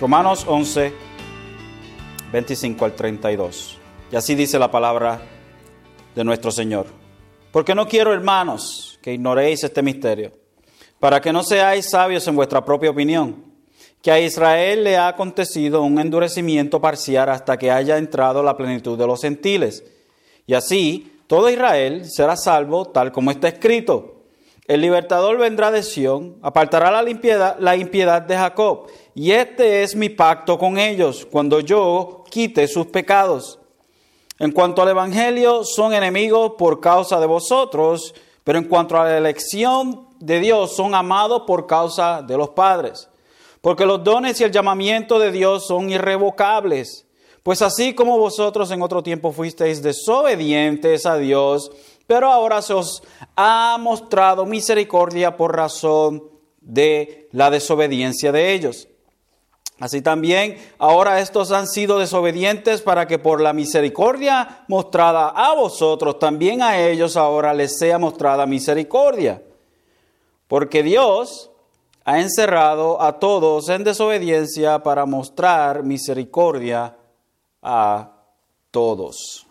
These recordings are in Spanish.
Romanos 11, 25 al 32. Y así dice la palabra de nuestro Señor. Porque no quiero, hermanos, que ignoréis este misterio, para que no seáis sabios en vuestra propia opinión, que a Israel le ha acontecido un endurecimiento parcial hasta que haya entrado la plenitud de los gentiles. Y así todo Israel será salvo, tal como está escrito. El libertador vendrá de Sión, apartará la impiedad, la impiedad de Jacob, y este es mi pacto con ellos, cuando yo quite sus pecados. En cuanto al Evangelio, son enemigos por causa de vosotros, pero en cuanto a la elección de Dios, son amados por causa de los padres. Porque los dones y el llamamiento de Dios son irrevocables. Pues así como vosotros en otro tiempo fuisteis desobedientes a Dios, pero ahora se os ha mostrado misericordia por razón de la desobediencia de ellos. Así también ahora estos han sido desobedientes para que por la misericordia mostrada a vosotros, también a ellos ahora les sea mostrada misericordia. Porque Dios ha encerrado a todos en desobediencia para mostrar misericordia a todos.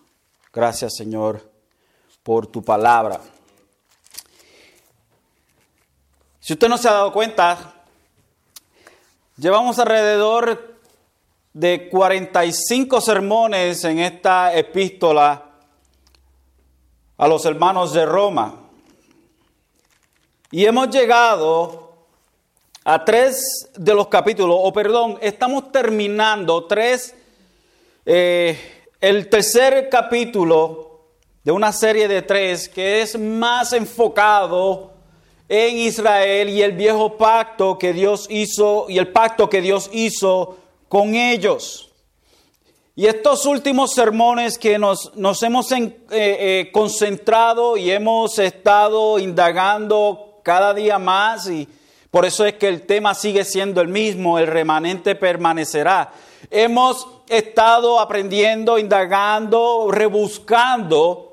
Gracias Señor por tu palabra. Si usted no se ha dado cuenta, llevamos alrededor de 45 sermones en esta epístola a los hermanos de Roma. Y hemos llegado a tres de los capítulos, o perdón, estamos terminando tres, eh, el tercer capítulo de una serie de tres que es más enfocado en Israel y el viejo pacto que Dios hizo y el pacto que Dios hizo con ellos. Y estos últimos sermones que nos, nos hemos eh, eh, concentrado y hemos estado indagando cada día más y por eso es que el tema sigue siendo el mismo, el remanente permanecerá. Hemos estado aprendiendo, indagando, rebuscando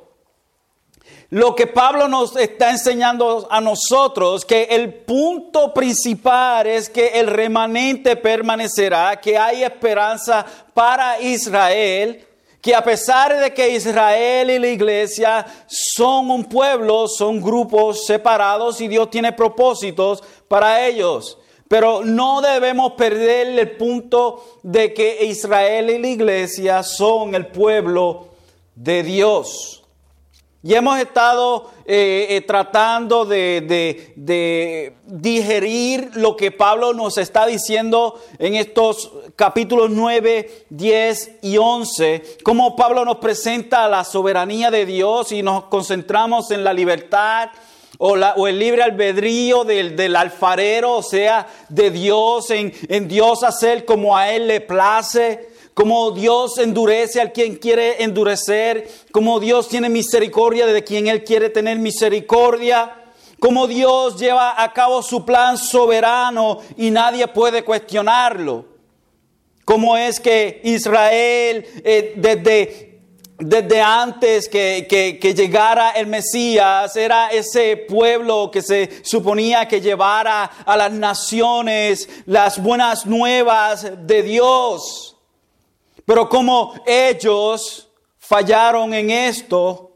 lo que Pablo nos está enseñando a nosotros, que el punto principal es que el remanente permanecerá, que hay esperanza para Israel, que a pesar de que Israel y la iglesia son un pueblo, son grupos separados y Dios tiene propósitos para ellos. Pero no debemos perder el punto de que Israel y la iglesia son el pueblo de Dios. Y hemos estado eh, eh, tratando de, digerir lo que Pablo nos está diciendo en estos capítulos 9, 10 y 11, cómo Pablo nos presenta la soberanía de Dios y nos concentramos en la libertad o, la, o el libre albedrío del, del, alfarero, o sea, de Dios, en, en Dios hacer como a Él le place como Dios endurece al quien quiere endurecer, como Dios tiene misericordia de quien Él quiere tener misericordia, como Dios lleva a cabo su plan soberano y nadie puede cuestionarlo. Como es que Israel eh, desde, desde antes que, que, llegara el Mesías, era ese pueblo que se suponía que llevara a las naciones las buenas nuevas de Dios. Pero como ellos fallaron en esto,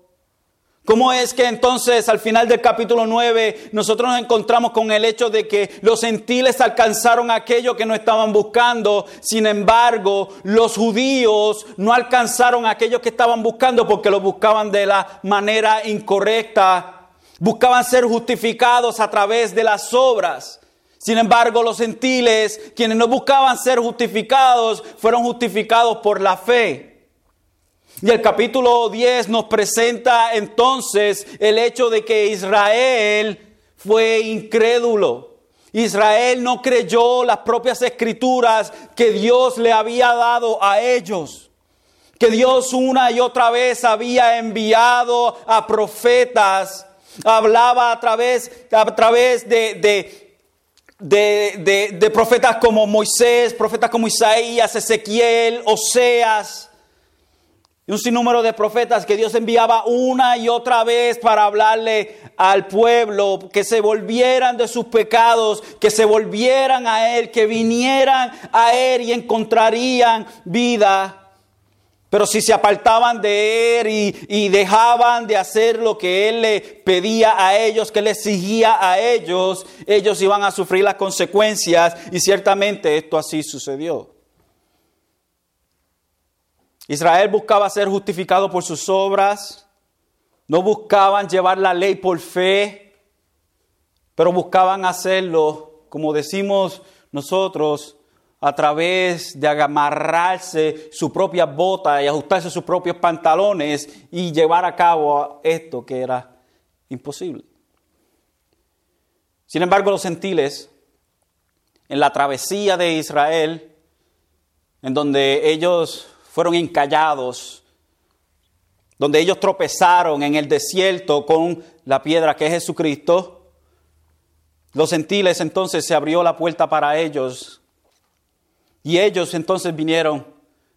¿Cómo es que entonces al final del capítulo 9 nosotros nos encontramos con el hecho de que los gentiles alcanzaron aquello que no estaban buscando? Sin embargo, los judíos no alcanzaron aquello que estaban buscando porque lo buscaban de la manera incorrecta. Buscaban ser justificados a través de las obras. Sin embargo, los gentiles, quienes no buscaban ser justificados, fueron justificados por la fe. Y el capítulo 10 nos presenta entonces el hecho de que Israel fue incrédulo. Israel no creyó las propias escrituras que Dios le había dado a ellos. Que Dios una y otra vez había enviado a profetas, hablaba a través, a través de, de de, profetas como Moisés, profetas como Isaías, Ezequiel, Oseas. y un sinnúmero de profetas que Dios enviaba una y otra vez para hablarle al pueblo, que se volvieran de sus pecados, que se volvieran a Él, que vinieran a Él y encontrarían vida. Pero si se apartaban de Él y, y dejaban de hacer lo que Él le pedía a ellos, que le exigía a ellos, ellos iban a sufrir las consecuencias y ciertamente esto así sucedió. Israel buscaba ser justificado por sus obras, no buscaban llevar la ley por fe, pero buscaban hacerlo, como decimos nosotros, a través de amarrarse su propia bota y ajustarse sus propios pantalones y llevar a cabo esto que era imposible. Sin embargo, los gentiles, en la travesía de Israel, en donde ellos fueron encallados, donde ellos tropezaron en el desierto con la piedra que es Jesucristo, los gentiles entonces se abrió la puerta para ellos y ellos entonces vinieron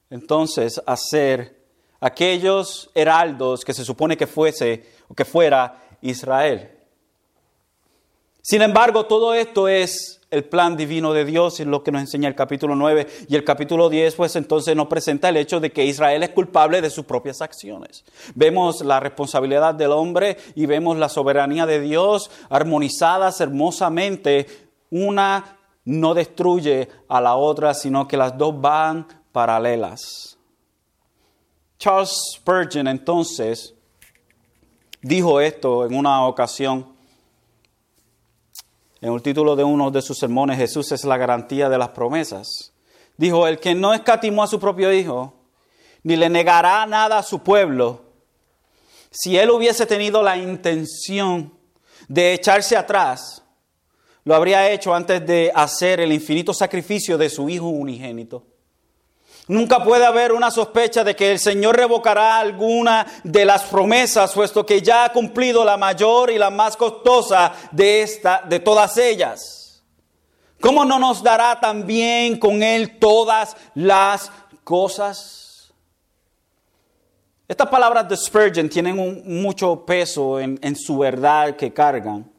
entonces a ser aquellos heraldos que se supone que fuese o que fuera Israel. Sin embargo, todo esto es el plan divino de Dios, es lo que nos enseña el capítulo 9 y el capítulo 10, pues entonces nos presenta el hecho de que Israel es culpable de sus propias acciones. Vemos la responsabilidad del hombre y vemos la soberanía de Dios armonizadas hermosamente. Una no destruye a la otra, sino que las dos van paralelas. Charles Spurgeon entonces dijo esto en una ocasión en el título de uno de sus sermones, Jesús es la garantía de las promesas. Dijo, el que no escatimó a su propio Hijo, ni le negará nada a su pueblo, si él hubiese tenido la intención de echarse atrás, lo habría hecho antes de hacer el infinito sacrificio de su Hijo unigénito. Nunca puede haber una sospecha de que el Señor revocará alguna de las promesas, puesto que ya ha cumplido la mayor y la más costosa de, esta, de todas ellas. ¿Cómo no nos dará también con Él todas las cosas? Estas palabras de Spurgeon tienen mucho peso en su verdad que cargan.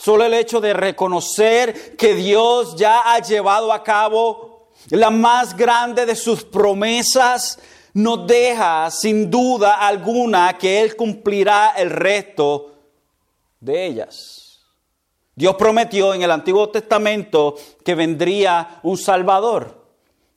Solo el hecho de reconocer que Dios ya ha llevado a cabo la más grande de sus promesas, nos deja sin duda alguna que Él cumplirá el resto de ellas. Dios prometió en el Antiguo Testamento que vendría un Salvador.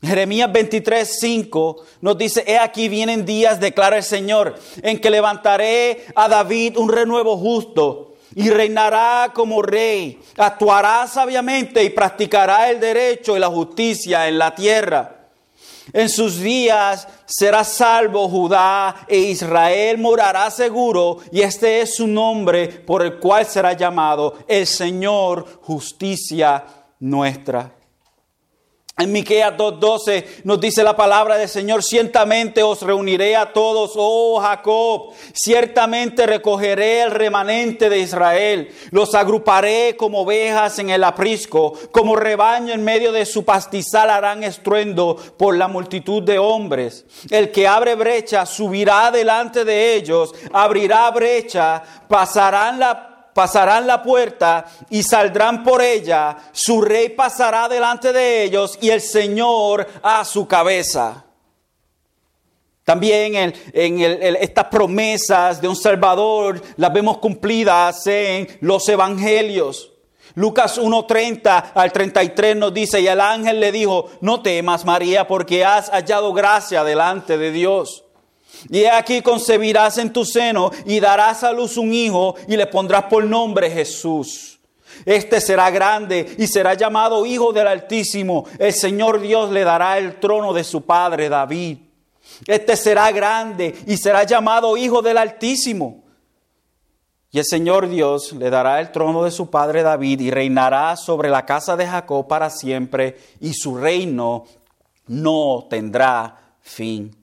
Jeremías 23, 5 nos dice, he aquí vienen días, declara el Señor, en que levantaré a David un renuevo justo y reinará como rey, actuará sabiamente y practicará el derecho y la justicia en la tierra. En sus días será salvo Judá e Israel morará seguro y este es su nombre por el cual será llamado el Señor justicia nuestra. En Miqueas 2:12 nos dice la palabra del Señor, ciertamente os reuniré a todos, oh Jacob, ciertamente recogeré el remanente de Israel, los agruparé como ovejas en el aprisco, como rebaño en medio de su pastizal harán estruendo por la multitud de hombres. El que abre brecha subirá delante de ellos, abrirá brecha, pasarán la pasarán la puerta y saldrán por ella, su rey pasará delante de ellos y el Señor a su cabeza. También en, estas promesas de un Salvador las vemos cumplidas en los evangelios. Lucas 1.30 al 33 nos dice, y el ángel le dijo, no temas María, porque has hallado gracia delante de Dios. Y aquí concebirás en tu seno y darás a luz un hijo y le pondrás por nombre Jesús. Este será grande y será llamado Hijo del Altísimo. El Señor Dios le dará el trono de su padre David. Este será grande y será llamado Hijo del Altísimo. Y el Señor Dios le dará el trono de su padre David y reinará sobre la casa de Jacob para siempre y su reino no tendrá fin.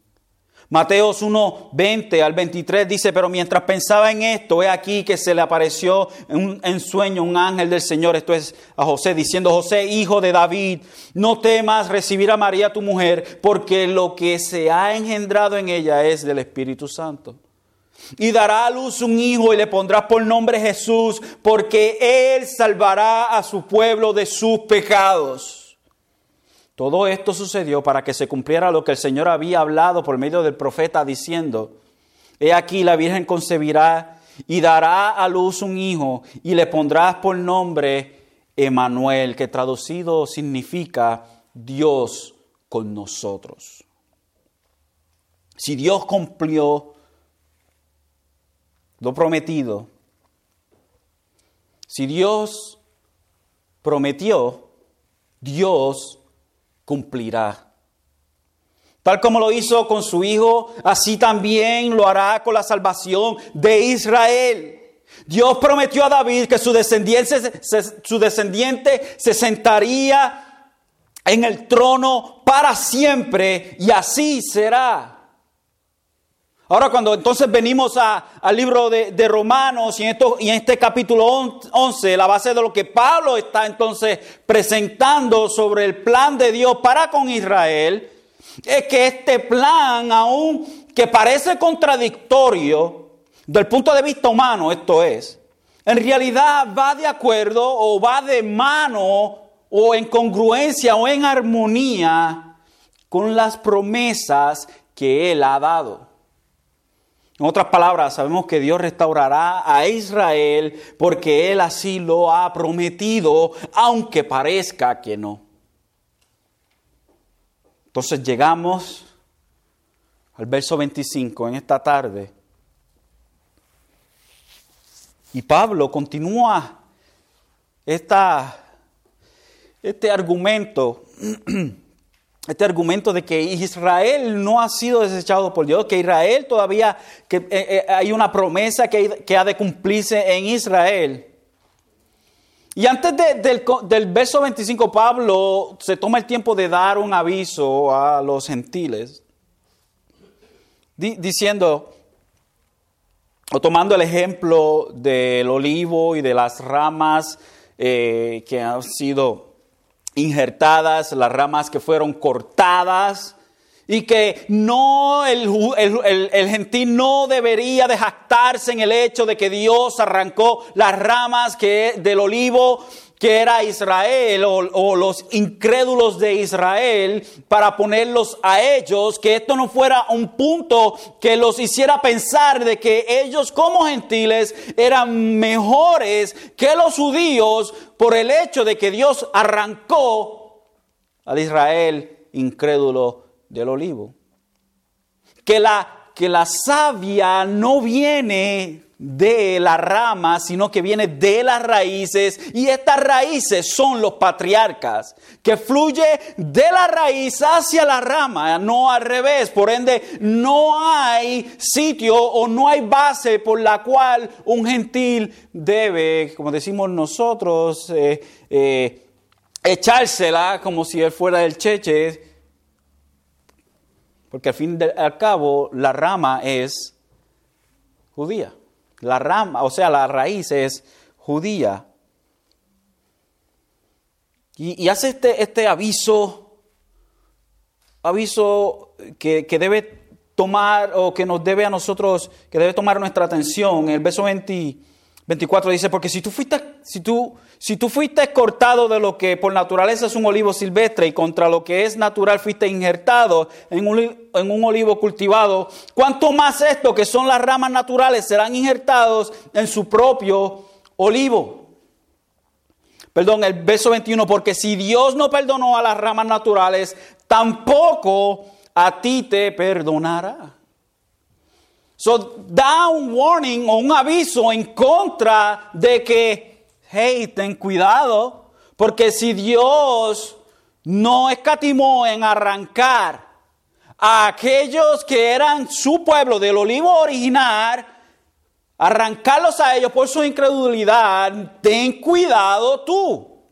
Mateos 1, 20 al 23 dice, pero mientras pensaba en esto, he aquí que se le apareció en, sueño un ángel del Señor, esto es a José, diciendo, José, hijo de David, no temas recibir a María tu mujer, porque lo que se ha engendrado en ella es del Espíritu Santo. Y dará a luz un hijo y le pondrás por nombre Jesús, porque él salvará a su pueblo de sus pecados. Todo esto sucedió para que se cumpliera lo que el Señor había hablado por medio del profeta diciendo, He aquí la Virgen concebirá y dará a luz un hijo y le pondrás por nombre Emanuel, que traducido significa Dios con nosotros. Si Dios cumplió lo prometido, si Dios prometió, Dios cumplirá. Tal como lo hizo con su Hijo, así también lo hará con la salvación de Israel. Dios prometió a David que su descendiente, su descendiente se sentaría en el trono para siempre y así será. Ahora cuando entonces venimos al libro de, Romanos y en, esto, y en este capítulo 11, la base de lo que Pablo está entonces presentando sobre el plan de Dios para con Israel, es que este plan, aún que parece contradictorio, del punto de vista humano esto es, en realidad va de acuerdo o va de mano o en congruencia o en armonía con las promesas que Él ha dado. En otras palabras, sabemos que Dios restaurará a Israel porque Él así lo ha prometido, aunque parezca que no. Entonces llegamos al verso 25 en esta tarde. Y Pablo continúa esta, este argumento este argumento de que Israel no ha sido desechado por Dios, que Israel todavía, que eh, eh, hay una promesa que, que, ha de cumplirse en Israel. Y antes del, del, verso 25, Pablo se toma el tiempo de dar un aviso a los gentiles, diciendo, o tomando el ejemplo del olivo y de las ramas eh, que han sido injertadas, las ramas que fueron cortadas, y que no el, el, gentil no debería de jactarse en el hecho de que Dios arrancó las ramas que, del olivo que era Israel o, los incrédulos de Israel para ponerlos a ellos, que esto no fuera un punto que los hiciera pensar de que ellos como gentiles eran mejores que los judíos por el hecho de que Dios arrancó al Israel incrédulo del olivo. Que la, que la no viene de la rama, sino que viene de las raíces. Y estas raíces son los patriarcas, que fluye de la raíz hacia la rama, no al revés. Por ende, no hay sitio o no hay base por la cual un gentil debe, como decimos nosotros, eh, eh, echársela como si él fuera el cheche. Porque al fin y al cabo, la rama es judía. La rama, o sea, la raíz es judía. Y, hace este, este aviso, aviso que, debe tomar o que nos debe a nosotros, que debe tomar nuestra atención. El verso 24 dice, porque si tú fuiste, si tú si tú fuiste cortado de lo que por naturaleza es un olivo silvestre y contra lo que es natural fuiste injertado en un, olivo cultivado, ¿cuánto más esto que son las ramas naturales serán injertados en su propio olivo? Perdón, el verso 21, porque si Dios no perdonó a las ramas naturales, tampoco a ti te perdonará. So, da un warning o un aviso en contra de que hey, ten cuidado, porque si Dios no escatimó en arrancar a aquellos que eran su pueblo del olivo original, arrancarlos a ellos por su incredulidad, ten cuidado tú.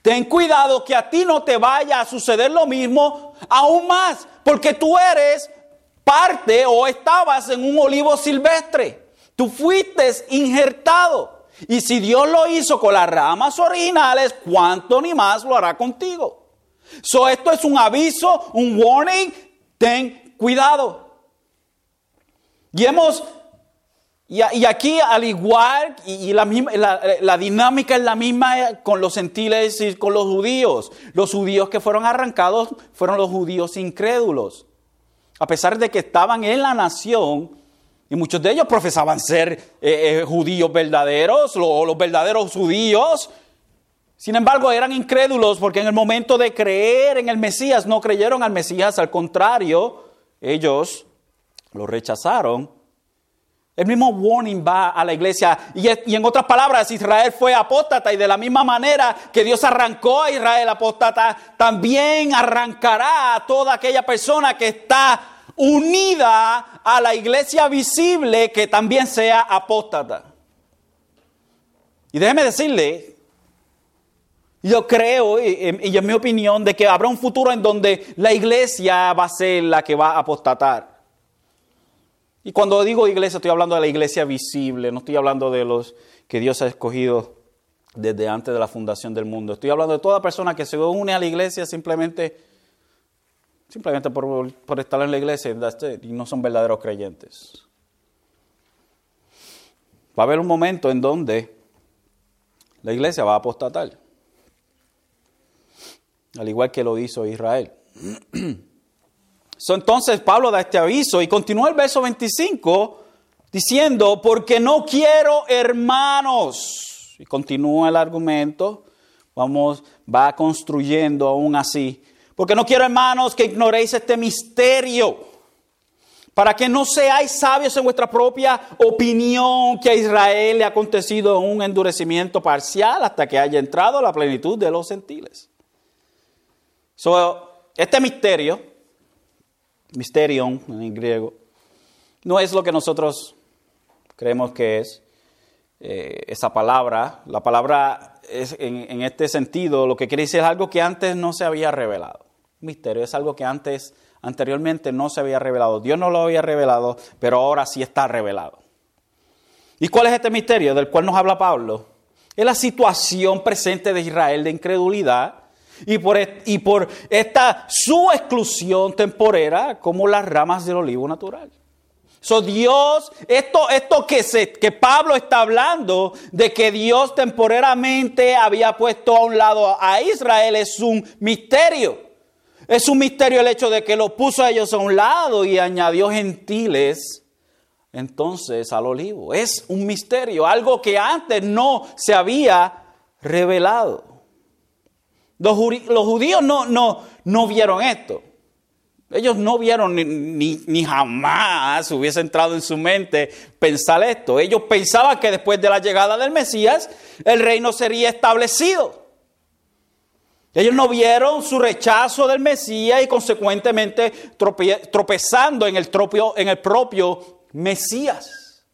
Ten cuidado que a ti no te vaya a suceder lo mismo aún más, porque tú eres parte o estabas en un olivo silvestre. Tú fuiste injertado. Y si Dios lo hizo con las ramas originales, ¿cuánto ni más lo hará contigo? So, esto es un aviso, un warning. Ten cuidado. Y hemos y, aquí, al igual, y, la, la, dinámica es la misma con los gentiles y con los judíos. Los judíos que fueron arrancados fueron los judíos incrédulos. A pesar de que estaban en la nación, y muchos de ellos profesaban ser eh, eh, judíos verdaderos, o los verdaderos judíos. Sin embargo, eran incrédulos porque en el momento de creer en el Mesías no creyeron al Mesías, al contrario, ellos lo rechazaron el mismo warning va a la iglesia. Y, en otras palabras, Israel fue apóstata y de la misma manera que Dios arrancó a Israel apóstata, también arrancará a toda aquella persona que está unida a la iglesia visible que también sea apóstata. Y déjeme decirle, yo creo, y, y en mi opinión, de que habrá un futuro en donde la iglesia va a ser la que va a apostatar. Y cuando digo iglesia, estoy hablando de la iglesia visible, no estoy hablando de los que Dios ha escogido desde antes de la fundación del mundo. Estoy hablando de toda persona que se une a la iglesia simplemente, simplemente por, estar en la iglesia y no son verdaderos creyentes. Va a haber un momento en donde la iglesia va a apostatar, al igual que lo hizo Israel. entonces Pablo da este aviso y continúa el verso 25 diciendo, porque no quiero hermanos. Y continúa el argumento, vamos, va construyendo aún así. Porque no quiero hermanos que ignoréis este misterio, para que no seáis sabios en vuestra propia opinión que a Israel le ha acontecido un endurecimiento parcial hasta que haya entrado la plenitud de los gentiles. este misterio misterion en griego, no es lo que nosotros creemos que es eh, esa palabra. La palabra es, en, este sentido lo que quiere decir es algo que antes no se había revelado. Misterio es algo que antes, anteriormente no se había revelado. Dios no lo había revelado, pero ahora sí está revelado. ¿Y cuál es este misterio del cual nos habla Pablo? Es la situación presente de Israel de incredulidad y por, y por esta su exclusión temporera como las ramas del olivo natural. So Dios, esto, esto que, se, que Pablo está hablando de que Dios temporeramente había puesto a un lado a Israel es un misterio. Es un misterio el hecho de que lo puso a ellos a un lado y añadió gentiles entonces al olivo. Es un misterio, algo que antes no se había revelado. Los, judíos no, no, no vieron esto. Ellos no vieron ni, ni, jamás hubiese entrado en su mente pensar esto. Ellos pensaban que después de la llegada del Mesías el reino sería establecido. Ellos no vieron su rechazo del Mesías y consecuentemente tropezando en el, en el propio Mesías.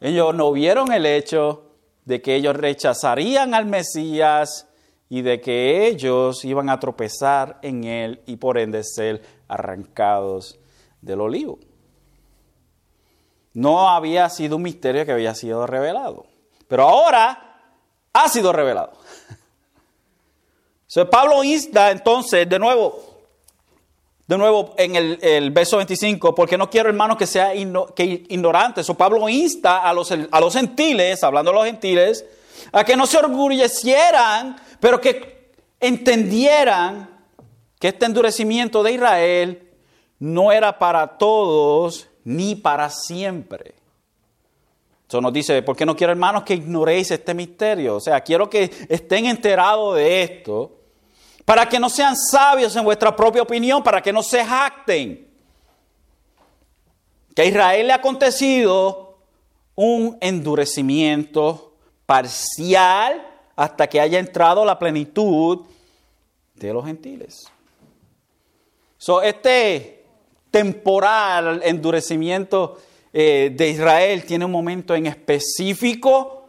Ellos no vieron el hecho de que ellos rechazarían al Mesías y de que ellos iban a tropezar en él y por ende ser arrancados del olivo. No había sido un misterio que había sido revelado, pero ahora ha sido revelado. Pablo insta entonces de nuevo, de nuevo en el, verso 25, porque no quiero hermanos que sean ignorantes. Pablo insta a los, a los gentiles, hablando de los gentiles, a que no se orgullecieran pero que entendieran que este endurecimiento de Israel no era para todos ni para siempre. Eso nos dice, porque no quiero hermanos que ignoréis este misterio. O sea, quiero que estén enterados de esto, para que no sean sabios en vuestra propia opinión, para que no se jacten. Que a Israel le ha acontecido un endurecimiento parcial hasta que haya entrado la plenitud de los gentiles. So, este temporal endurecimiento eh, de Israel tiene un momento en específico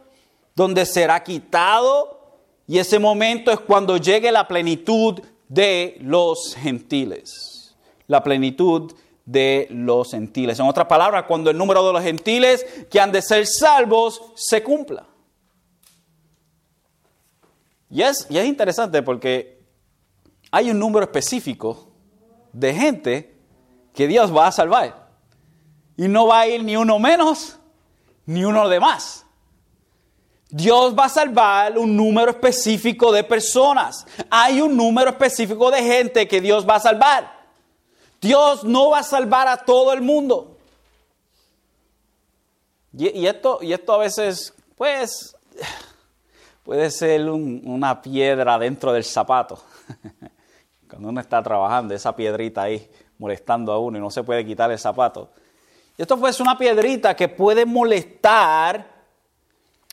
donde será quitado y ese momento es cuando llegue la plenitud de los gentiles, la plenitud de los gentiles. En otras palabras, cuando el número de los gentiles que han de ser salvos se cumpla. Y es, y es interesante porque hay un número específico de gente que Dios va a salvar. Y no va a ir ni uno menos ni uno de más. Dios va a salvar un número específico de personas. Hay un número específico de gente que Dios va a salvar. Dios no va a salvar a todo el mundo. Y, esto, y esto a veces, pues, puede ser una piedra dentro del zapato. Cuando uno está trabajando, esa piedrita ahí molestando a uno y no se puede quitar el zapato. Y esto pues una piedrita que puede molestar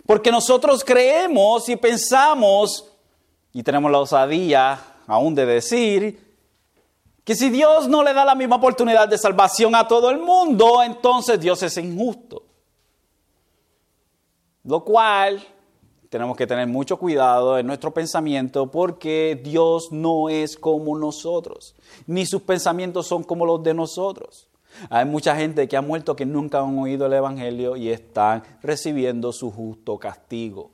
porque nosotros creemos y pensamos, y tenemos la osadía aún de decir, que si Dios no le da la misma oportunidad de salvación a todo el mundo, entonces Dios es injusto. Lo cual tenemos que tener mucho cuidado en nuestro pensamiento porque Dios no es como nosotros, ni sus pensamientos son como los de nosotros. Hay mucha gente que ha muerto que nunca han oído el Evangelio y están recibiendo su justo castigo.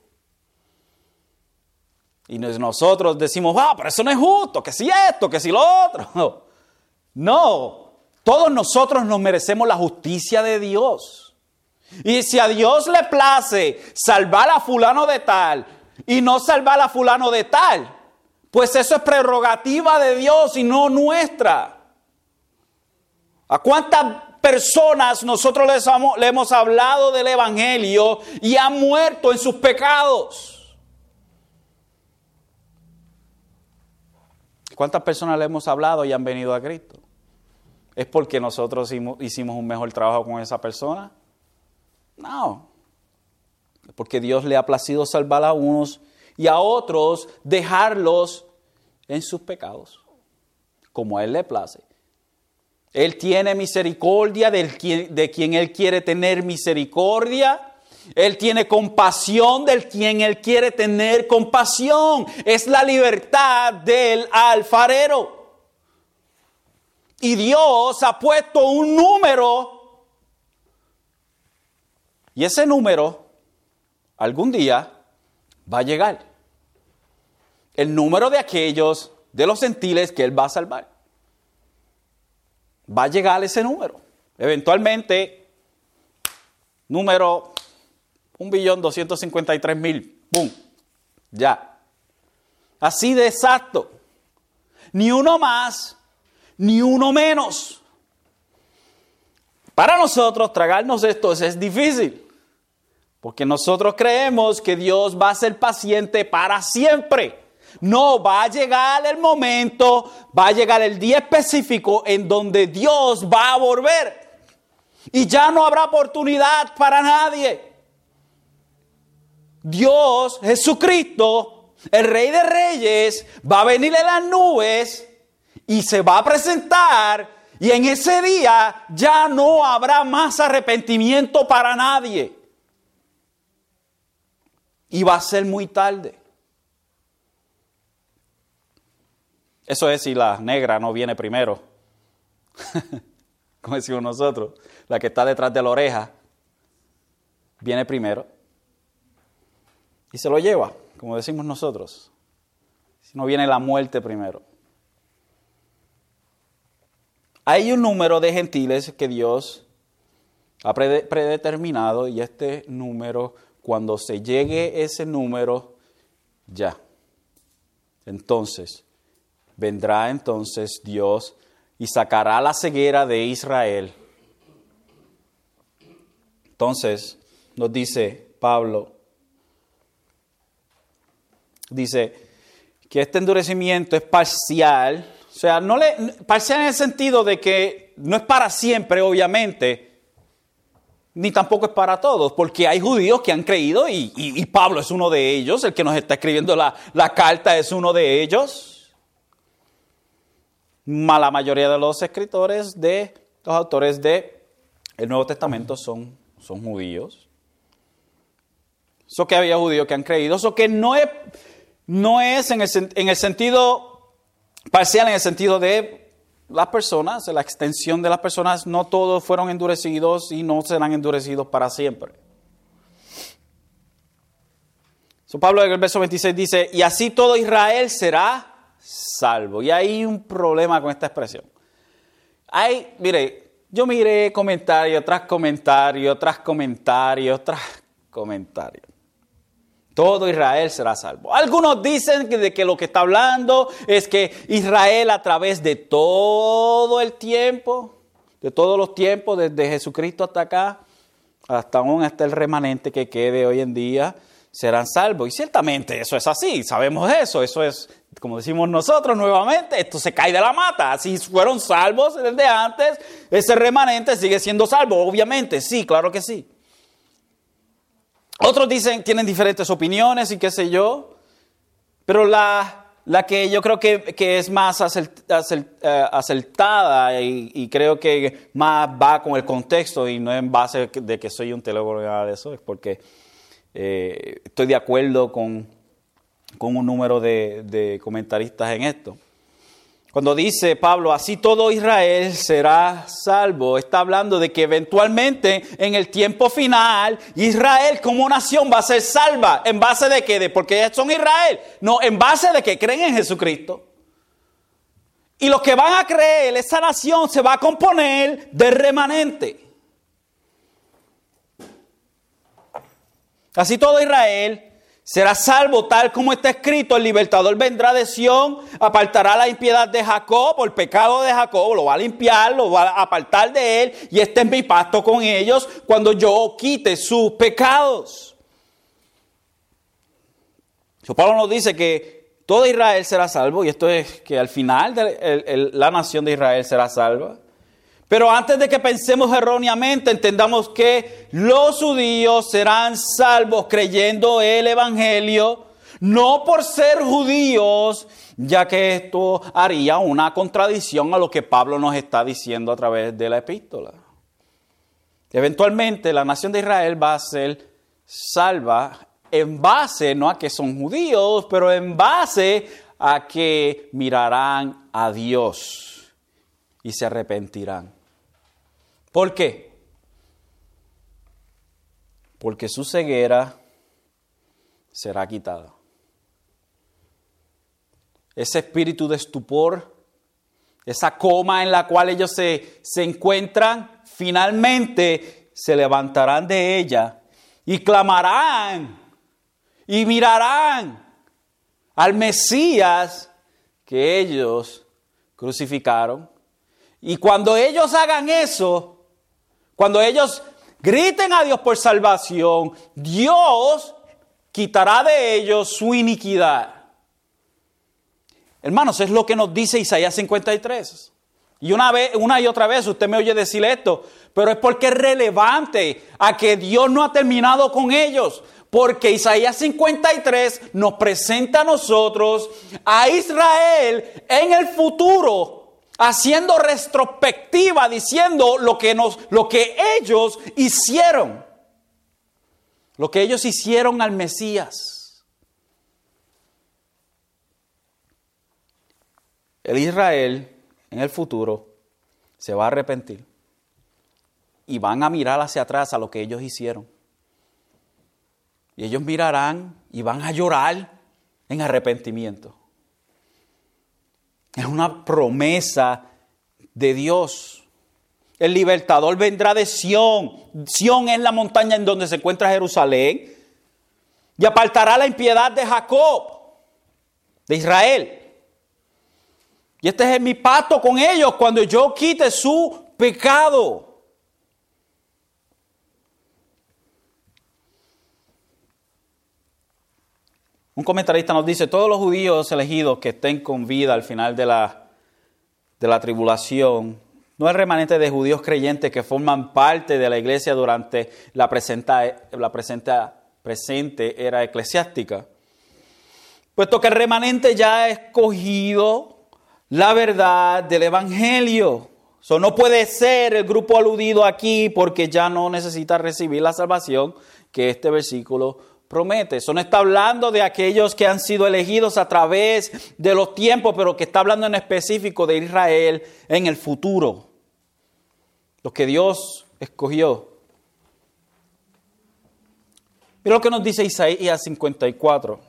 Y nosotros decimos, ah, pero eso no es justo, que si esto, que si lo otro. No, todos nosotros nos merecemos la justicia de Dios. Y si a Dios le place salvar a fulano de tal y no salvar a fulano de tal, pues eso es prerrogativa de Dios y no nuestra. ¿A cuántas personas nosotros les le hemos hablado del Evangelio y han muerto en sus pecados? ¿Cuántas personas le hemos hablado y han venido a Cristo? ¿Es porque nosotros hicimos un mejor trabajo con esa persona? No. Porque Dios le ha placido salvar a unos y a otros dejarlos en sus pecados, como a Él le place. Él tiene misericordia de quien Él quiere tener misericordia. Él tiene compasión del quien Él quiere tener compasión. Es la libertad del alfarero. Y Dios ha puesto un número. Y ese número algún día va a llegar. El número de aquellos, de los gentiles que Él va a salvar va a llegar ese número. Eventualmente, número 1.253.000, ¡pum! Ya. Así de exacto. Ni uno más, ni uno menos. Para nosotros tragarnos esto es difícil, porque nosotros creemos que Dios va a ser paciente para siempre. No, va a llegar el momento, va a llegar el día específico en donde Dios va a volver. Y ya no habrá oportunidad para nadie. Dios, Jesucristo, el Rey de Reyes, va a venir en las nubes y se va a presentar. Y en ese día ya no habrá más arrepentimiento para nadie. Y va a ser muy tarde. Eso es si la negra no viene primero. Como decimos nosotros, la que está detrás de la oreja viene primero y se lo lleva, como decimos nosotros. Si no viene la muerte primero. Hay un número de gentiles que Dios ha predeterminado y este número, cuando se llegue ese número, ya. Entonces, vendrá entonces Dios y sacará la ceguera de Israel. Entonces, nos dice Pablo, dice que este endurecimiento es parcial, o sea, no le, parcial en el sentido de que no es para siempre, obviamente, ni tampoco es para todos, porque hay judíos que han creído y, Pablo es uno de ellos, el que nos está escribiendo la, la carta es uno de ellos la mayoría de los escritores de los autores de el Nuevo Testamento son, son judíos. Eso que había judíos que han creído, eso que no es, no es en, el, en el sentido parcial, en el sentido de las personas, la extensión de las personas, no todos fueron endurecidos y no serán endurecidos para siempre. So, Pablo en el verso 26 dice, y así todo Israel será salvo. Y hay un problema con esta expresión. Hay, mire, yo miré comentario tras comentario, tras comentario, tras comentario. Todo Israel será salvo. Algunos dicen que, de que lo que está hablando es que Israel a través de todo el tiempo, de todos los tiempos, desde Jesucristo hasta acá, hasta aún hasta el remanente que quede hoy en día, serán salvos. Y ciertamente eso es así, sabemos eso, eso es, como decimos nosotros nuevamente, esto se cae de la mata. Así fueron salvos desde antes, ese remanente sigue siendo salvo, obviamente, sí, claro que sí. Otros dicen, tienen diferentes opiniones y qué sé yo, pero la, la que yo creo que, es más eh, acertada y, creo que más va con el contexto y no en base de que soy un teólogo ni nada de eso, es porque eh, estoy de acuerdo con, un número de comentaristas en esto. Cuando dice Pablo, así todo Israel será salvo, está hablando de que eventualmente en el tiempo final Israel como nación va a ser salva. ¿En base de qué? De porque son Israel. No, en base de que creen en Jesucristo. Y los que van a creer, esa nación se va a componer de remanente. Así todo Israel será salvo tal como está escrito, el libertador vendrá de Sión, apartará la impiedad de Jacob, o el pecado de Jacob, lo va a limpiar, lo va a apartar de él, y este es mi pacto con ellos cuando yo quite sus pecados. Pablo nos dice que todo Israel será salvo, y esto es que al final la nación de Israel será salva. Pero antes de que pensemos erróneamente, entendamos que los judíos serán salvos creyendo el Evangelio, no por ser judíos, ya que esto haría una contradicción a lo que Pablo nos está diciendo a través de la epístola. Eventualmente la nación de Israel va a ser salva en base, no a que son judíos, pero en base a que mirarán a Dios y se arrepentirán. ¿Por qué? Porque su ceguera será quitada. Ese espíritu de estupor, esa coma en la cual ellos se, se encuentran, finalmente se levantarán de ella y clamarán y mirarán al Mesías que ellos crucificaron. Y cuando ellos hagan eso, cuando ellos griten a Dios por salvación, Dios quitará de ellos su iniquidad. Hermanos, es lo que nos dice Isaías 53. Y una, vez, una y otra vez usted me oye decir esto, pero es porque es relevante a que Dios no ha terminado con ellos. Porque Isaías 53 nos presenta a nosotros, a Israel, en el futuro haciendo retrospectiva, diciendo lo que, nos, lo que ellos hicieron, lo que ellos hicieron al Mesías. El Israel en el futuro se va a arrepentir y van a mirar hacia atrás a lo que ellos hicieron. Y ellos mirarán y van a llorar en arrepentimiento. Es una promesa de Dios. El libertador vendrá de Sión. Sión es la montaña en donde se encuentra Jerusalén. Y apartará la impiedad de Jacob, de Israel. Y este es mi pacto con ellos cuando yo quite su pecado. Un comentarista nos dice, todos los judíos elegidos que estén con vida al final de la, de la tribulación, no es remanente de judíos creyentes que forman parte de la iglesia durante la, la presente era eclesiástica, puesto que el remanente ya ha escogido la verdad del Evangelio. So, no puede ser el grupo aludido aquí porque ya no necesita recibir la salvación que este versículo promete. Eso no está hablando de aquellos que han sido elegidos a través de los tiempos, pero que está hablando en específico de Israel en el futuro. Los que Dios escogió. Mira lo que nos dice Isaías 54,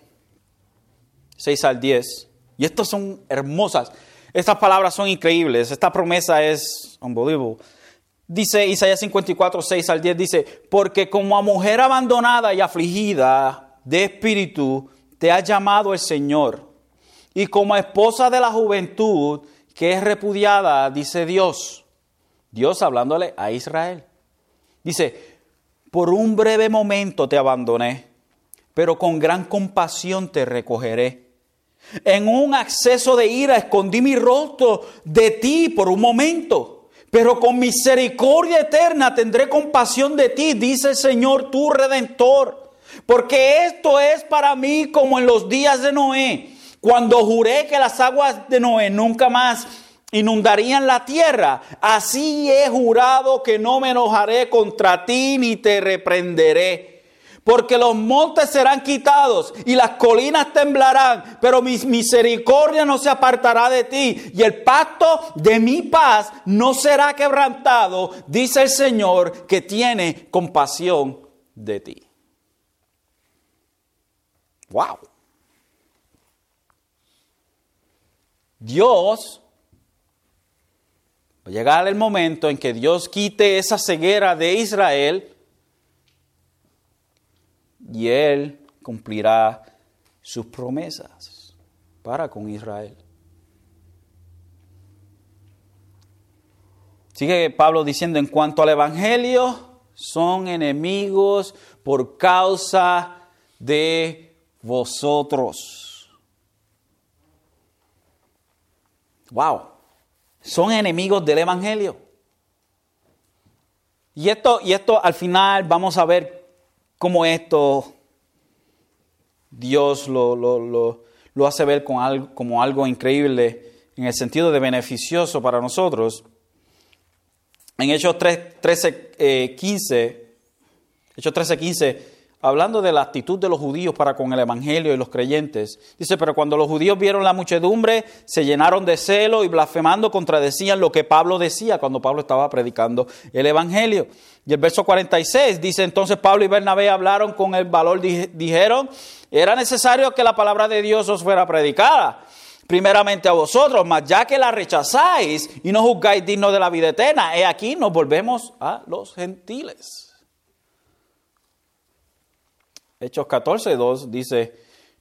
6 al 10. Y estas son hermosas. Estas palabras son increíbles. Esta promesa es unbelievable. Dice Isaías 54, 6 al 10, dice, porque como a mujer abandonada y afligida de espíritu, te ha llamado el Señor. Y como esposa de la juventud que es repudiada, dice Dios. Dios hablándole a Israel. Dice, por un breve momento te abandoné, pero con gran compasión te recogeré. En un acceso de ira escondí mi rostro de ti por un momento, pero con misericordia eterna tendré compasión de ti, dice el Señor tu redentor. Porque esto es para mí como en los días de Noé, cuando juré que las aguas de Noé nunca más inundarían la tierra. Así he jurado que no me enojaré contra ti ni te reprenderé. Porque los montes serán quitados y las colinas temblarán, pero mi misericordia no se apartará de ti y el pacto de mi paz no será quebrantado, dice el Señor que tiene compasión de ti. Wow. Dios Va a llegar el momento en que Dios quite esa ceguera de Israel y Él cumplirá sus promesas para con Israel. Sigue Pablo diciendo en cuanto al Evangelio, son enemigos por causa de vosotros. Wow son enemigos del Evangelio. Y esto, y esto al final vamos a ver cómo esto Dios lo, lo, hace ver con algo, como algo increíble en el sentido de beneficioso para nosotros. En Hechos 3, 13, 15, Hechos 13, 15, hablando de la actitud de los judíos para con el Evangelio y los creyentes. Dice, pero cuando los judíos vieron la muchedumbre, se llenaron de celo y blasfemando contradecían lo que Pablo decía cuando Pablo estaba predicando el Evangelio. Y el verso 46 dice, entonces Pablo y Bernabé hablaron con el valor, dijeron, era necesario que la palabra de Dios os fuera predicada primeramente a vosotros, mas ya que la rechazáis y no juzgáis digno de la vida eterna, he aquí nos volvemos a los gentiles. Hechos 14, 2 dice,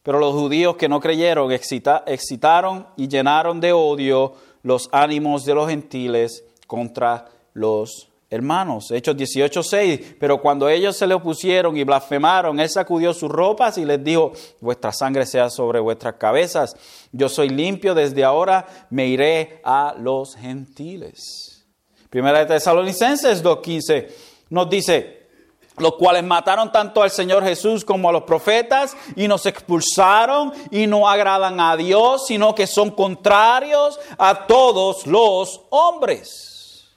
pero los judíos que no creyeron excitaron y llenaron de odio los ánimos de los gentiles contra los hermanos. Hechos 18, 6, pero cuando ellos se le opusieron y blasfemaron, él sacudió sus ropas y les dijo, vuestra sangre sea sobre vuestras cabezas, yo soy limpio, desde ahora me iré a los gentiles. Primera de Tesalonicenses 2.15 nos dice, los cuales mataron tanto al Señor Jesús como a los profetas y nos expulsaron y no agradan a Dios, sino que son contrarios a todos los hombres.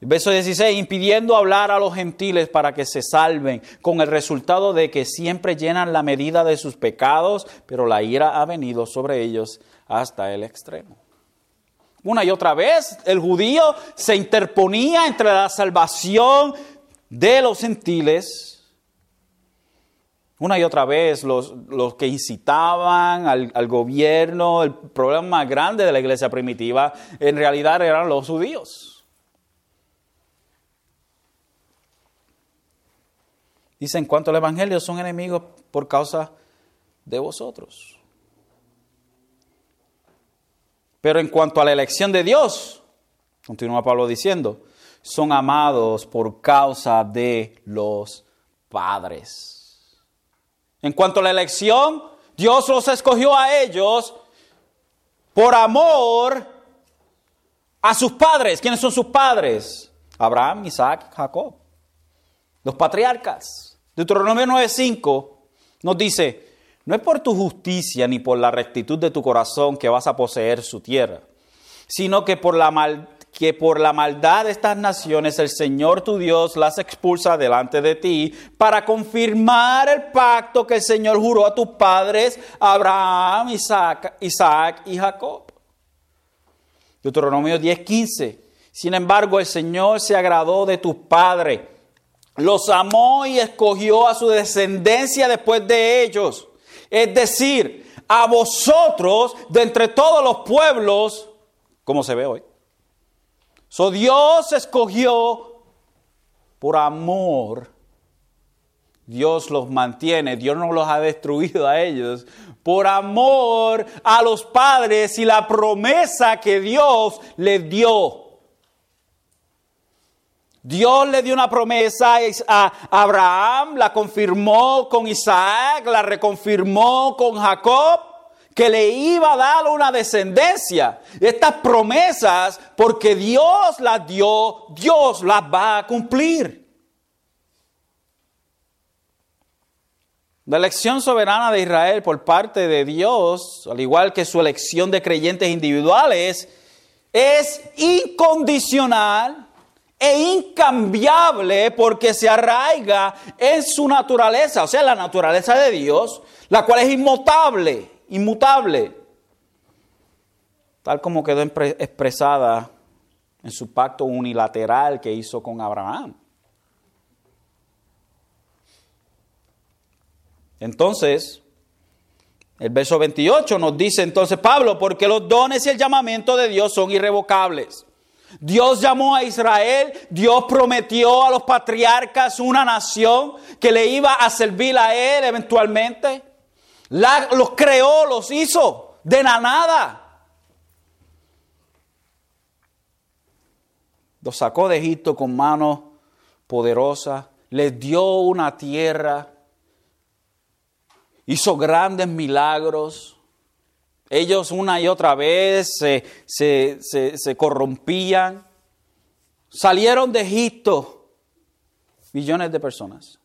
verso 16, impidiendo hablar a los gentiles para que se salven, con el resultado de que siempre llenan la medida de sus pecados, pero la ira ha venido sobre ellos hasta el extremo. Una y otra vez el judío se interponía entre la salvación de los gentiles, una y otra vez los, los que incitaban al, al, gobierno, el problema más grande de la iglesia primitiva, en realidad eran los judíos. Dice, en cuanto al Evangelio, son enemigos por causa de vosotros. Pero en cuanto a la elección de Dios, continúa Pablo diciendo, son amados por causa de los padres. En cuanto a la elección, Dios los escogió a ellos por amor a sus padres. ¿Quiénes son sus padres? Abraham, Isaac, Jacob. Los patriarcas. Deuteronomio 9:5 nos dice, no es por tu justicia ni por la rectitud de tu corazón que vas a poseer su tierra, sino que por la mal que por la maldad de estas naciones el Señor tu Dios las expulsa delante de ti para confirmar el pacto que el Señor juró a tus padres, Abraham, Isaac, y Jacob. Deuteronomio 10:15. Sin embargo, el Señor se agradó de tus padres, los amó y escogió a su descendencia después de ellos. Es decir, a vosotros de entre todos los pueblos, como se ve hoy. So Dios escogió por amor. Dios los mantiene, Dios no los ha destruido a ellos, por amor a los padres y la promesa que Dios les dio. Dios le dio una promesa a Abraham, la confirmó con Isaac, la reconfirmó con Jacob, que le iba a dar una descendencia. Estas promesas, porque Dios las dio, Dios las va a cumplir. La elección soberana de Israel por parte de Dios, al igual que su elección de creyentes individuales, es incondicional e incambiable porque se arraiga en su naturaleza, o sea, la naturaleza de Dios, la cual es inmutable, inmutable, tal como quedó expresada en su pacto unilateral que hizo con Abraham. Entonces, el verso 28 nos dice entonces Pablo, porque los dones y el llamamiento de Dios son irrevocables. Dios llamó a Israel, Dios prometió a los patriarcas una nación que le iba a servir a él eventualmente. Los creó, los hizo de la nada. Los sacó de Egipto con manos poderosas, les dio una tierra, hizo grandes milagros ellos una y otra vez se, corrompían. Salieron de Egipto millones de personas.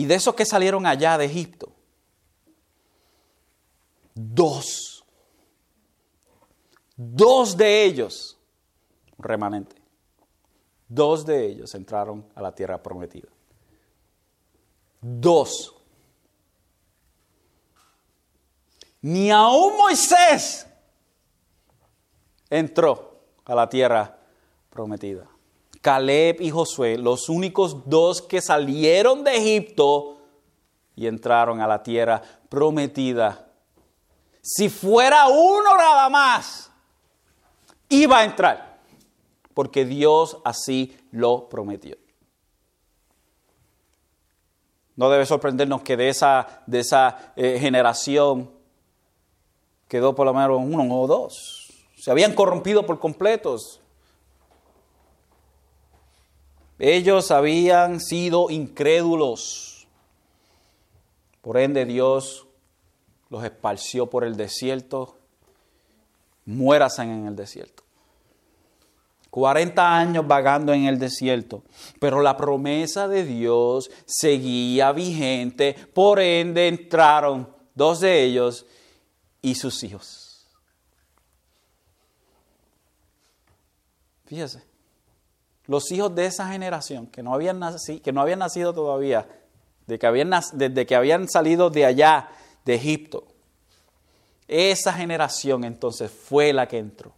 Y de esos que salieron allá de Egipto, dos, dos de ellos, remanente, dos de ellos entraron a la tierra prometida. Dos. Ni aún Moisés entró a la tierra prometida. Caleb y Josué, los únicos dos que salieron de Egipto y entraron a la tierra prometida. Si fuera uno nada más, iba a entrar, porque Dios así lo prometió. No debe sorprendernos que de esa, de esa eh, generación quedó por lo menos uno o dos. Se habían corrompido por completos. Ellos habían sido incrédulos. Por ende Dios los esparció por el desierto. Muérasen en el desierto. 40 años vagando en el desierto, pero la promesa de Dios seguía vigente, por ende entraron dos de ellos y sus hijos. Fíjese, los hijos de esa generación que no habían nacido, todavía, de desde que habían salido de allá, de Egipto, esa generación entonces fue la que entró.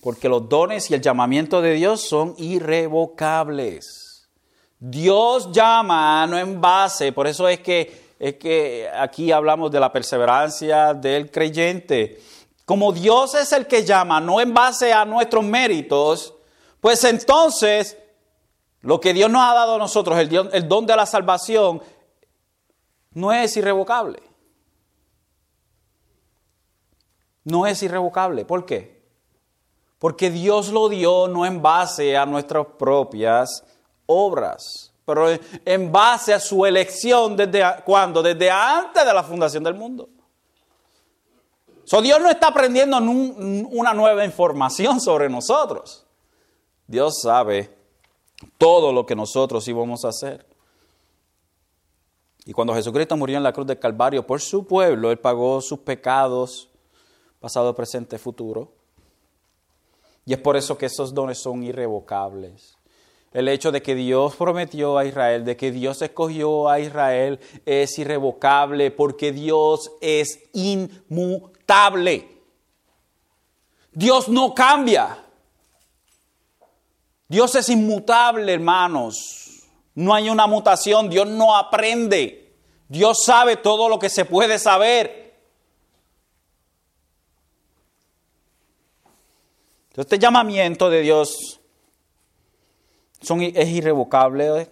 Porque los dones y el llamamiento de Dios son irrevocables. Dios llama no en base, por eso es que, es que aquí hablamos de la perseverancia del creyente. Como Dios es el que llama, no en base a nuestros méritos, pues entonces lo que Dios nos ha dado a nosotros, el, el don de la salvación, no es irrevocable. No es irrevocable. ¿Por qué? Porque Dios lo dio no en base a nuestras propias obras, pero en base a su elección desde cuando, desde antes de la fundación del mundo. So, Dios no está aprendiendo una nueva información sobre nosotros. Dios sabe todo lo que nosotros íbamos a hacer. Y cuando Jesucristo murió en la cruz del Calvario por su pueblo, Él pagó sus pecados, pasado, presente, futuro. Y es por eso que esos dones son irrevocables. El hecho de que Dios prometió a Israel, de que Dios escogió a Israel, es irrevocable porque Dios es inmutable. Dios no cambia. Dios es inmutable, hermanos. No hay una mutación, Dios no aprende. Dios sabe todo lo que se puede saber. Este llamamiento de Dios son, es irrevocable.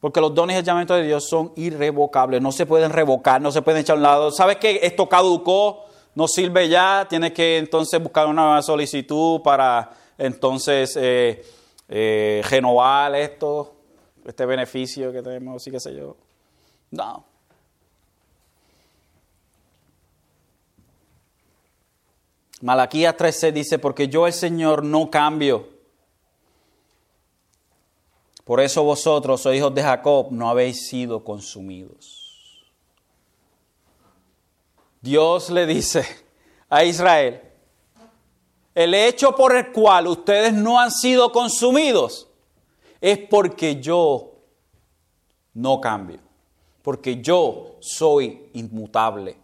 Porque los dones del llamamiento de Dios son irrevocables, no se pueden revocar, no se pueden echar a un lado. ¿Sabes que esto caducó? No sirve ya, tienes que entonces buscar una solicitud para entonces eh, eh, renovar esto, este beneficio que tenemos, sí qué sé yo. No. Malaquías 13 dice, porque yo el Señor no cambio. Por eso vosotros, oh hijos de Jacob, no habéis sido consumidos. Dios le dice a Israel, el hecho por el cual ustedes no han sido consumidos es porque yo no cambio, porque yo soy inmutable.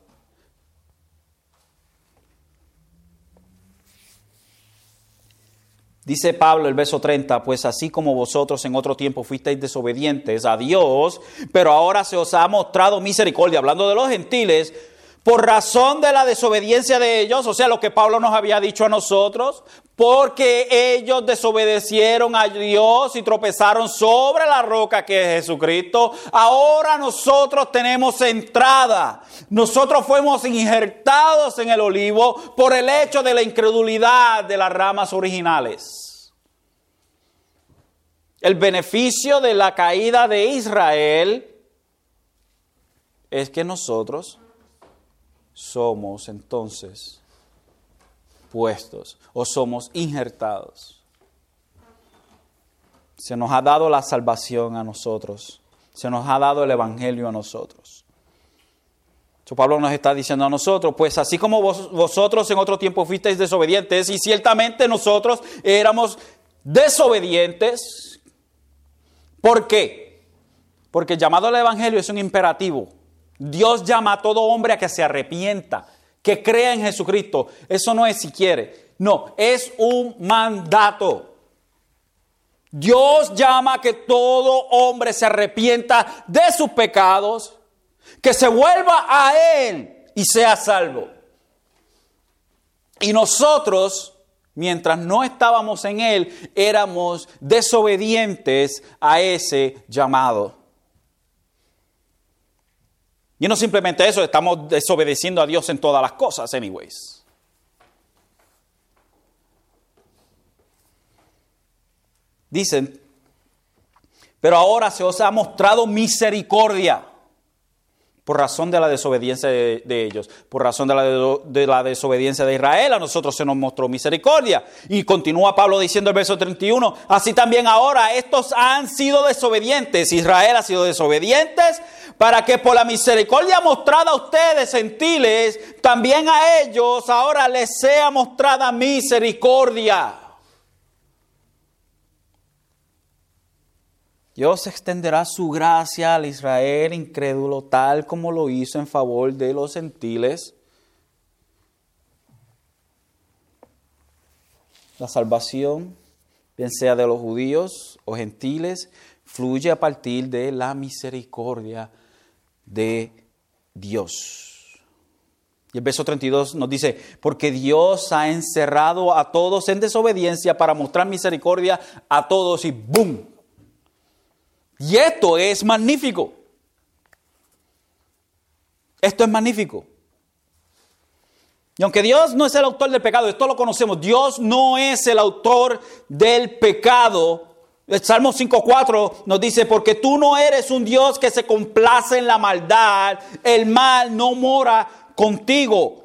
Dice Pablo el verso 30, pues así como vosotros en otro tiempo fuisteis desobedientes a Dios, pero ahora se os ha mostrado misericordia, hablando de los gentiles, por razón de la desobediencia de ellos, o sea, lo que Pablo nos había dicho a nosotros, porque ellos desobedecieron a Dios y tropezaron sobre la roca que es Jesucristo, ahora nosotros tenemos entrada. Nosotros fuimos injertados en el olivo por el hecho de la incredulidad de las ramas originales. El beneficio de la caída de Israel es que nosotros somos entonces puestos o somos injertados. Se nos ha dado la salvación a nosotros. Se nos ha dado el Evangelio a nosotros. Pablo nos está diciendo a nosotros, pues así como vosotros en otro tiempo fuisteis desobedientes, y ciertamente nosotros éramos desobedientes, ¿por qué? Porque el llamado al Evangelio es un imperativo. Dios llama a todo hombre a que se arrepienta, que crea en Jesucristo. Eso no es si quiere, no, es un mandato. Dios llama a que todo hombre se arrepienta de sus pecados, que se vuelva a Él y sea salvo. Y nosotros, mientras no estábamos en Él, éramos desobedientes a ese llamado. Y no simplemente eso, estamos desobedeciendo a Dios en todas las cosas, anyways. Dicen, pero ahora se os ha mostrado misericordia por razón de la desobediencia de, ellos, por razón de la, de la, desobediencia de Israel, a nosotros se nos mostró misericordia. Y continúa Pablo diciendo el verso 31, así también ahora estos han sido desobedientes, Israel ha sido desobedientes, para que por la misericordia mostrada a ustedes, gentiles, también a ellos ahora les sea mostrada misericordia. Dios extenderá su gracia al Israel incrédulo tal como lo hizo en favor de los gentiles. La salvación, bien sea de los judíos o gentiles, fluye a partir de la misericordia de Dios. Y el verso 32 nos dice, porque Dios ha encerrado a todos en desobediencia para mostrar misericordia a todos y ¡boom! Y esto es magnífico. Esto es magnífico. Y aunque Dios no es el autor del pecado, esto lo conocemos, Dios no es el autor del pecado. El Salmo 5.4 nos dice, porque tú no eres un Dios que se complace en la maldad, el mal no mora contigo.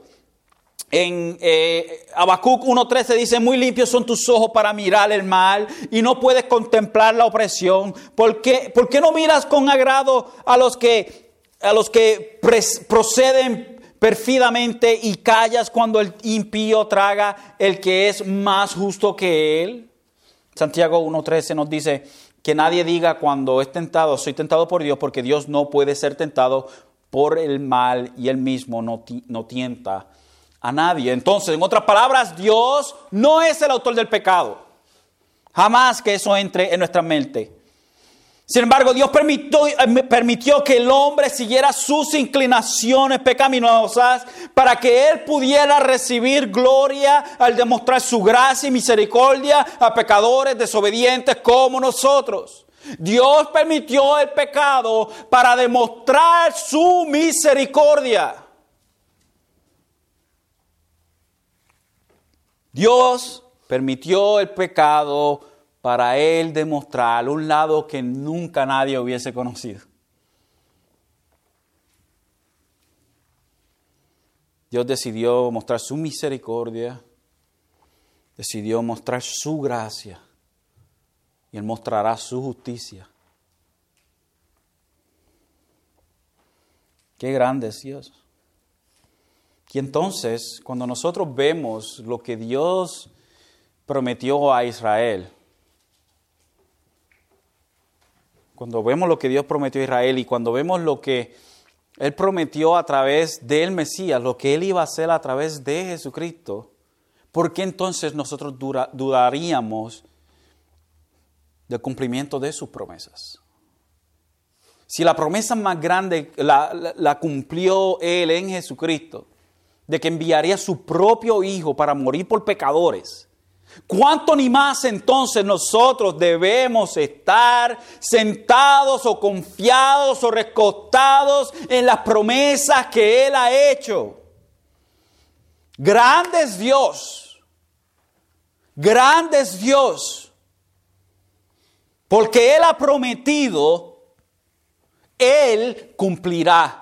en eh, Habacuc 1.13 dice, muy limpios son tus ojos para mirar el mal y no puedes contemplar la opresión. ¿Por qué, ¿Por qué no miras con agrado a los que, a los que proceden perfidamente y callas cuando el impío traga el que es más justo que él? Santiago 1.13 nos dice que nadie diga cuando es tentado, soy tentado por Dios, porque Dios no puede ser tentado por el mal y él mismo no, no tienta a nadie. Entonces, en otras palabras, Dios no es el autor del pecado. Jamás que eso entre en nuestra mente. Sin embargo, Dios permitió, eh, permitió, que el hombre siguiera sus inclinaciones pecaminosas para que él pudiera recibir gloria al demostrar su gracia y misericordia a pecadores desobedientes como nosotros. Dios permitió el pecado para demostrar su misericordia. Dios permitió el pecado para él demostrar un lado que nunca nadie hubiese conocido. Dios decidió mostrar su misericordia, decidió mostrar su gracia y Él mostrará su justicia. Qué grande es Dios. Y entonces, cuando nosotros vemos lo que Dios prometió a Israel, cuando vemos lo que Dios prometió a Israel y cuando vemos lo que Él prometió a través del Mesías, lo que Él iba a hacer a través de Jesucristo, ¿por qué entonces nosotros dudaríamos del cumplimiento de sus promesas? Si la promesa más grande la, la cumplió Él en Jesucristo, de que enviaría a su propio Hijo para morir por pecadores, ¿cuánto ni más entonces nosotros debemos estar sentados o confiados o recostados en las promesas que Él ha hecho? Grande es Dios, grande es Dios, porque Él ha prometido, Él cumplirá.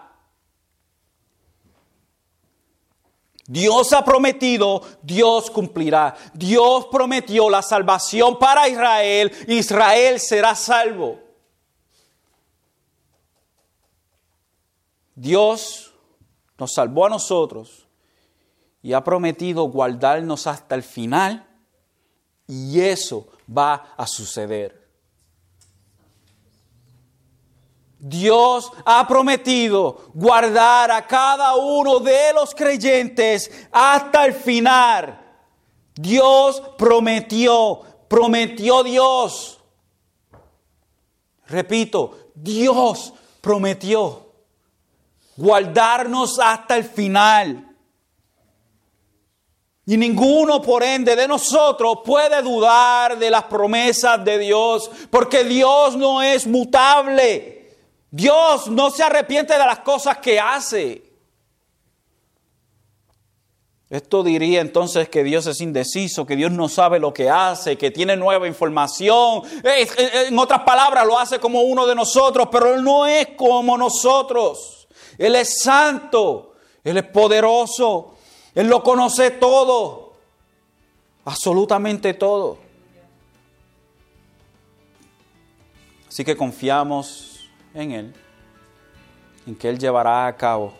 Dios ha prometido, Dios cumplirá. Dios prometió la salvación para Israel, Israel será salvo. Dios nos salvó a nosotros y ha prometido guardarnos hasta el final y eso va a suceder. Dios ha prometido guardar a cada uno de los creyentes hasta el final. Dios prometió, prometió Dios. Repito, Dios prometió guardarnos hasta el final. Y ninguno, por ende, de nosotros puede dudar de las promesas de Dios, porque Dios no es mutable. Dios no se arrepiente de las cosas que hace. Esto diría entonces que Dios es indeciso, que Dios no sabe lo que hace, que tiene nueva información. En otras palabras, lo hace como uno de nosotros, pero Él no es como nosotros. Él es santo, Él es poderoso, Él lo conoce todo, absolutamente todo. Así que confiamos en Él, en que Él llevará a cabo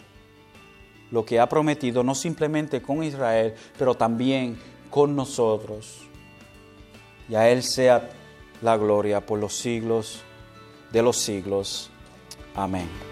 lo que ha prometido, no simplemente con Israel, pero también con nosotros. Y a Él sea la gloria por los siglos de los siglos. Amén.